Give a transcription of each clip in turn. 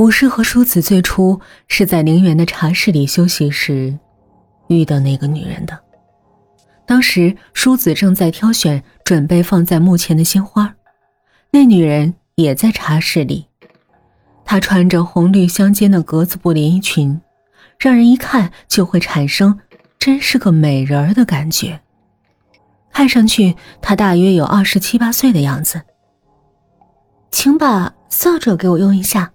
武士和淑子最初是在陵园的茶室里休息时，遇到那个女人的。当时淑子正在挑选准备放在墓前的鲜花，那女人也在茶室里。她穿着红绿相间的格子布连衣裙，让人一看就会产生真是个美人儿的感觉。看上去她大约有二十七八岁的样子。请把扫帚给我用一下。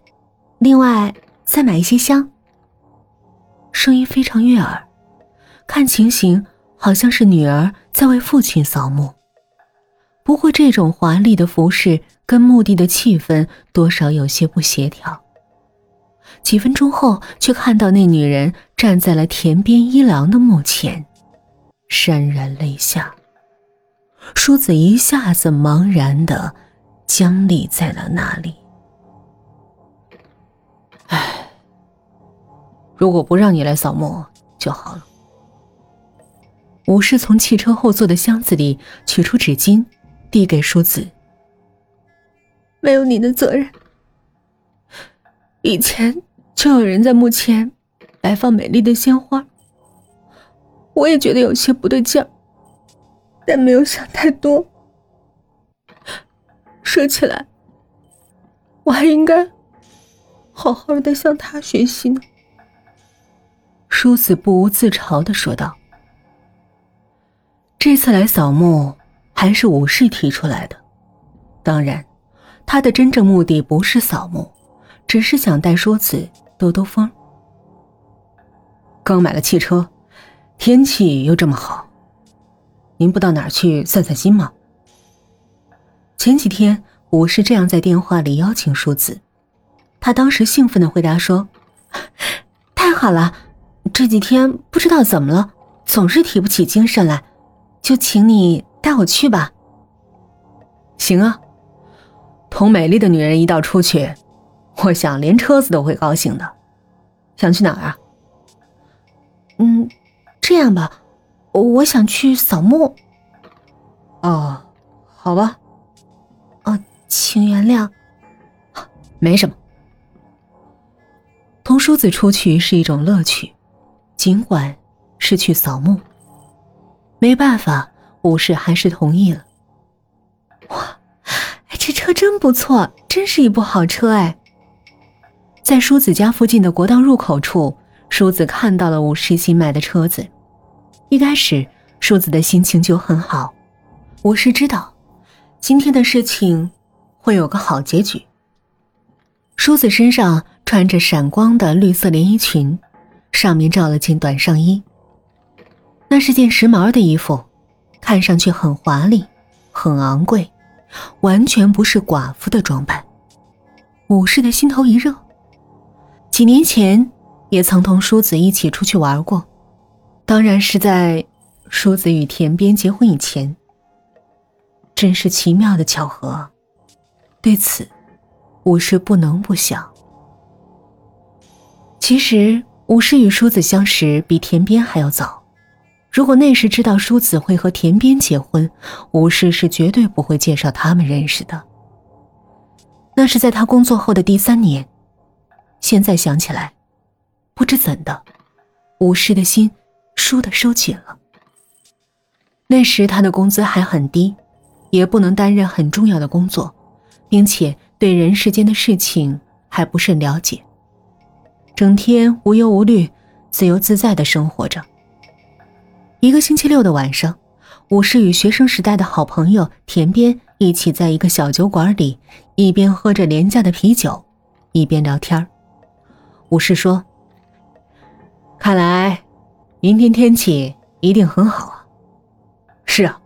另外，再买一些香。声音非常悦耳，看情形好像是女儿在为父亲扫墓。不过，这种华丽的服饰跟墓地的气氛多少有些不协调。几分钟后，却看到那女人站在了田边一郎的墓前，潸然泪下。梳子一下子茫然的僵立在了那里。唉，如果不让你来扫墓就好了。武士从汽车后座的箱子里取出纸巾，递给淑子。没有你的责任。以前就有人在墓前摆放美丽的鲜花，我也觉得有些不对劲儿，但没有想太多。说起来，我还应该。好好的向他学习呢。淑子不无自嘲的说道：“这次来扫墓还是武士提出来的，当然，他的真正目的不是扫墓，只是想带淑子兜兜风。刚买了汽车，天气又这么好，您不到哪儿去散散心吗？”前几天武士这样在电话里邀请淑子。他当时兴奋的回答说：“太好了，这几天不知道怎么了，总是提不起精神来，就请你带我去吧。”“行啊，同美丽的女人一道出去，我想连车子都会高兴的。想去哪儿啊？”“嗯，这样吧，我想去扫墓。”“哦，好吧。”“哦，请原谅。”“没什么。”同梳子出去是一种乐趣，尽管是去扫墓。没办法，武士还是同意了。哇，这车真不错，真是一部好车哎！在梳子家附近的国道入口处，梳子看到了武士新买的车子。一开始，梳子的心情就很好。武士知道，今天的事情会有个好结局。梳子身上。穿着闪光的绿色连衣裙，上面罩了件短上衣。那是件时髦的衣服，看上去很华丽，很昂贵，完全不是寡妇的装扮。武士的心头一热，几年前也曾同淑子一起出去玩过，当然是在淑子与田边结婚以前。真是奇妙的巧合，对此，武士不能不想。其实，武士与淑子相识比田边还要早。如果那时知道淑子会和田边结婚，武士是绝对不会介绍他们认识的。那是在他工作后的第三年。现在想起来，不知怎的，武士的心倏地收紧了。那时他的工资还很低，也不能担任很重要的工作，并且对人世间的事情还不甚了解。整天无忧无虑、自由自在的生活着。一个星期六的晚上，武士与学生时代的好朋友田边一起在一个小酒馆里，一边喝着廉价的啤酒，一边聊天武士说：“看来明天天气一定很好啊。”“是啊，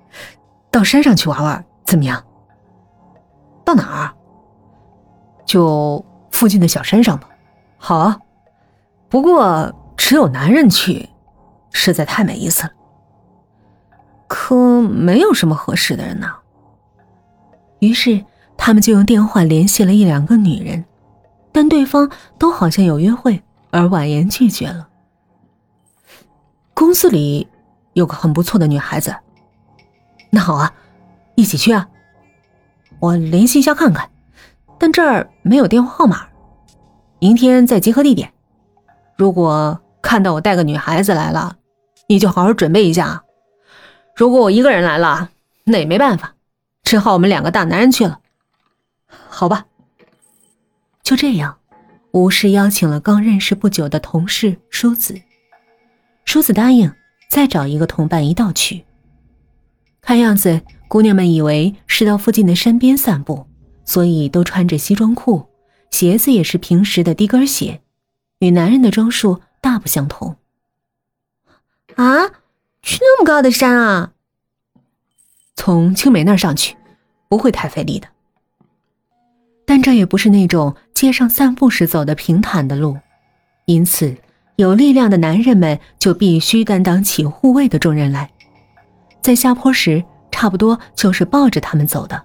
到山上去玩玩怎么样？”“到哪儿？”“就附近的小山上吧。”“好啊。”不过只有男人去，实在太没意思了。可没有什么合适的人呢。于是他们就用电话联系了一两个女人，但对方都好像有约会，而婉言拒绝了。公司里有个很不错的女孩子，那好啊，一起去啊。我联系一下看看，但这儿没有电话号码。明天在集合地点。如果看到我带个女孩子来了，你就好好准备一下。如果我一个人来了，那也没办法，只好我们两个大男人去了。好吧。就这样，吴氏邀请了刚认识不久的同事舒子。舒子答应再找一个同伴一道去。看样子，姑娘们以为是到附近的山边散步，所以都穿着西装裤，鞋子也是平时的低跟鞋，与男人的装束大不相同。啊，去那么高的山啊？从青梅那儿上去，不会太费力的。但这也不是那种街上散步时走的平坦的路，因此有力量的男人们就必须担当起护卫的重任来。在下坡时，差不多就是抱着他们走的；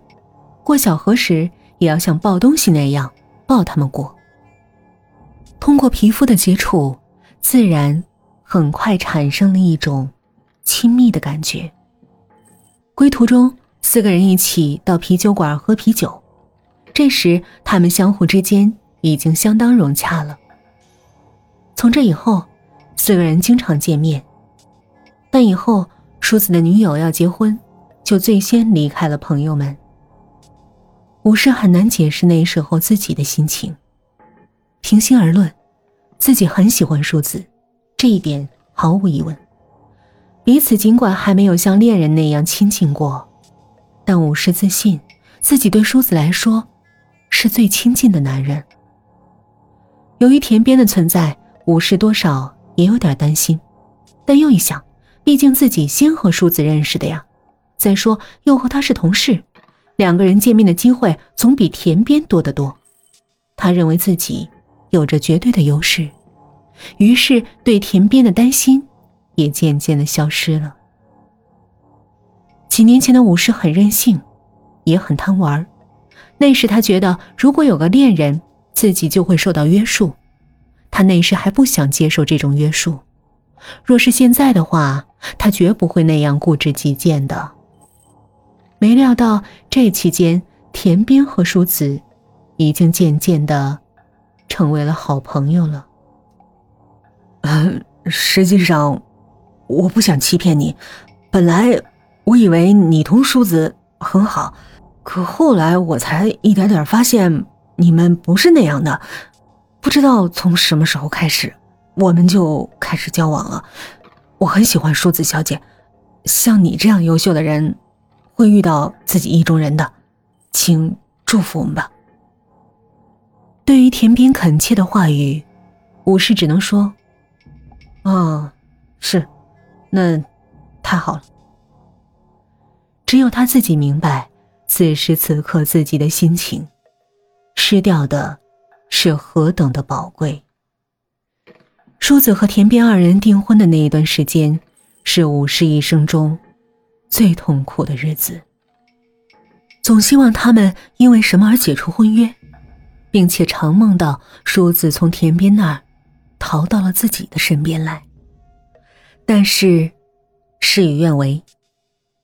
过小河时，也要像抱东西那样抱他们过。通过皮肤的接触，自然很快产生了一种亲密的感觉。归途中，四个人一起到啤酒馆喝啤酒。这时，他们相互之间已经相当融洽了。从这以后，四个人经常见面。但以后，舒子的女友要结婚，就最先离开了朋友们。武士很难解释那时候自己的心情。平心而论，自己很喜欢舒子，这一点毫无疑问。彼此尽管还没有像恋人那样亲近过，但武士自信自己对舒子来说。是最亲近的男人。由于田边的存在，武士多少也有点担心，但又一想，毕竟自己先和淑子认识的呀，再说又和他是同事，两个人见面的机会总比田边多得多。他认为自己有着绝对的优势，于是对田边的担心也渐渐的消失了。几年前的武士很任性，也很贪玩。那时他觉得，如果有个恋人，自己就会受到约束。他那时还不想接受这种约束。若是现在的话，他绝不会那样固执己见的。没料到这期间，田边和淑子已经渐渐的成为了好朋友了。嗯，实际上，我不想欺骗你。本来我以为你同淑子很好。可后来我才一点点发现，你们不是那样的。不知道从什么时候开始，我们就开始交往了。我很喜欢淑子小姐，像你这样优秀的人，会遇到自己意中人的，请祝福我们吧。对于田边恳切的话语，武士只能说：“啊，是，那太好了。”只有他自己明白。此时此刻，自己的心情失掉的是何等的宝贵。淑子和田边二人订婚的那一段时间，是武士一生中最痛苦的日子。总希望他们因为什么而解除婚约，并且常梦到梳子从田边那儿逃到了自己的身边来。但是事与愿违，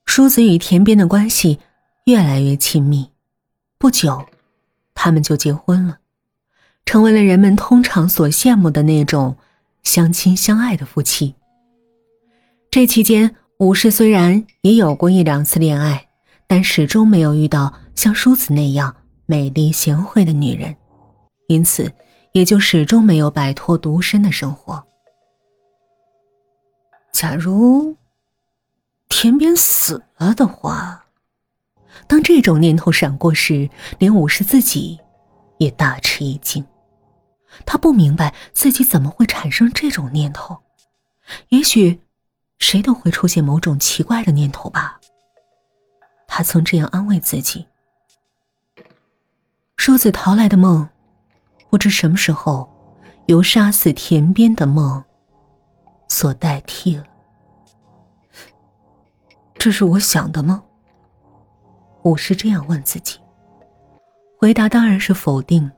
梳子与田边的关系。越来越亲密，不久，他们就结婚了，成为了人们通常所羡慕的那种相亲相爱的夫妻。这期间，武士虽然也有过一两次恋爱，但始终没有遇到像梳子那样美丽贤惠的女人，因此也就始终没有摆脱独身的生活。假如田边死了的话。当这种念头闪过时，连武士自己也大吃一惊。他不明白自己怎么会产生这种念头。也许，谁都会出现某种奇怪的念头吧。他曾这样安慰自己。梳子逃来的梦，不知什么时候由杀死田边的梦所代替了。这是我想的吗？武士这样问自己，回答当然是否定。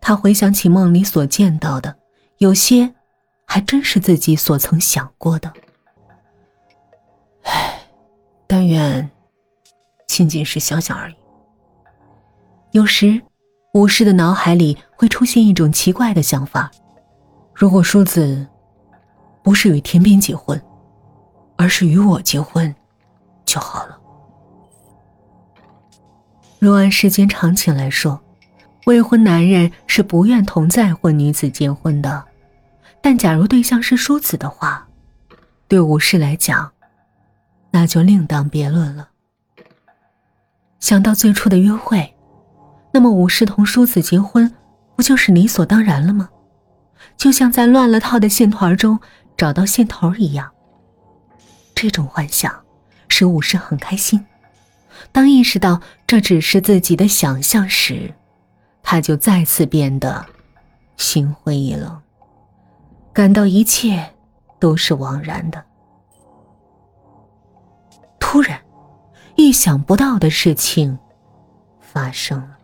他回想起梦里所见到的，有些还真是自己所曾想过的。唉，但愿仅仅是想想而已。有时，武士的脑海里会出现一种奇怪的想法：如果淑子不是与田边结婚，而是与我结婚，就好了。若按时间长情来说，未婚男人是不愿同再婚女子结婚的。但假如对象是淑子的话，对武士来讲，那就另当别论了。想到最初的约会。那么，武士同淑子结婚，不就是理所当然了吗？就像在乱了套的线团中找到线头一样。这种幻想使武士很开心。当意识到这只是自己的想象时，他就再次变得心灰意冷，感到一切都是枉然的。突然，意想不到的事情发生了。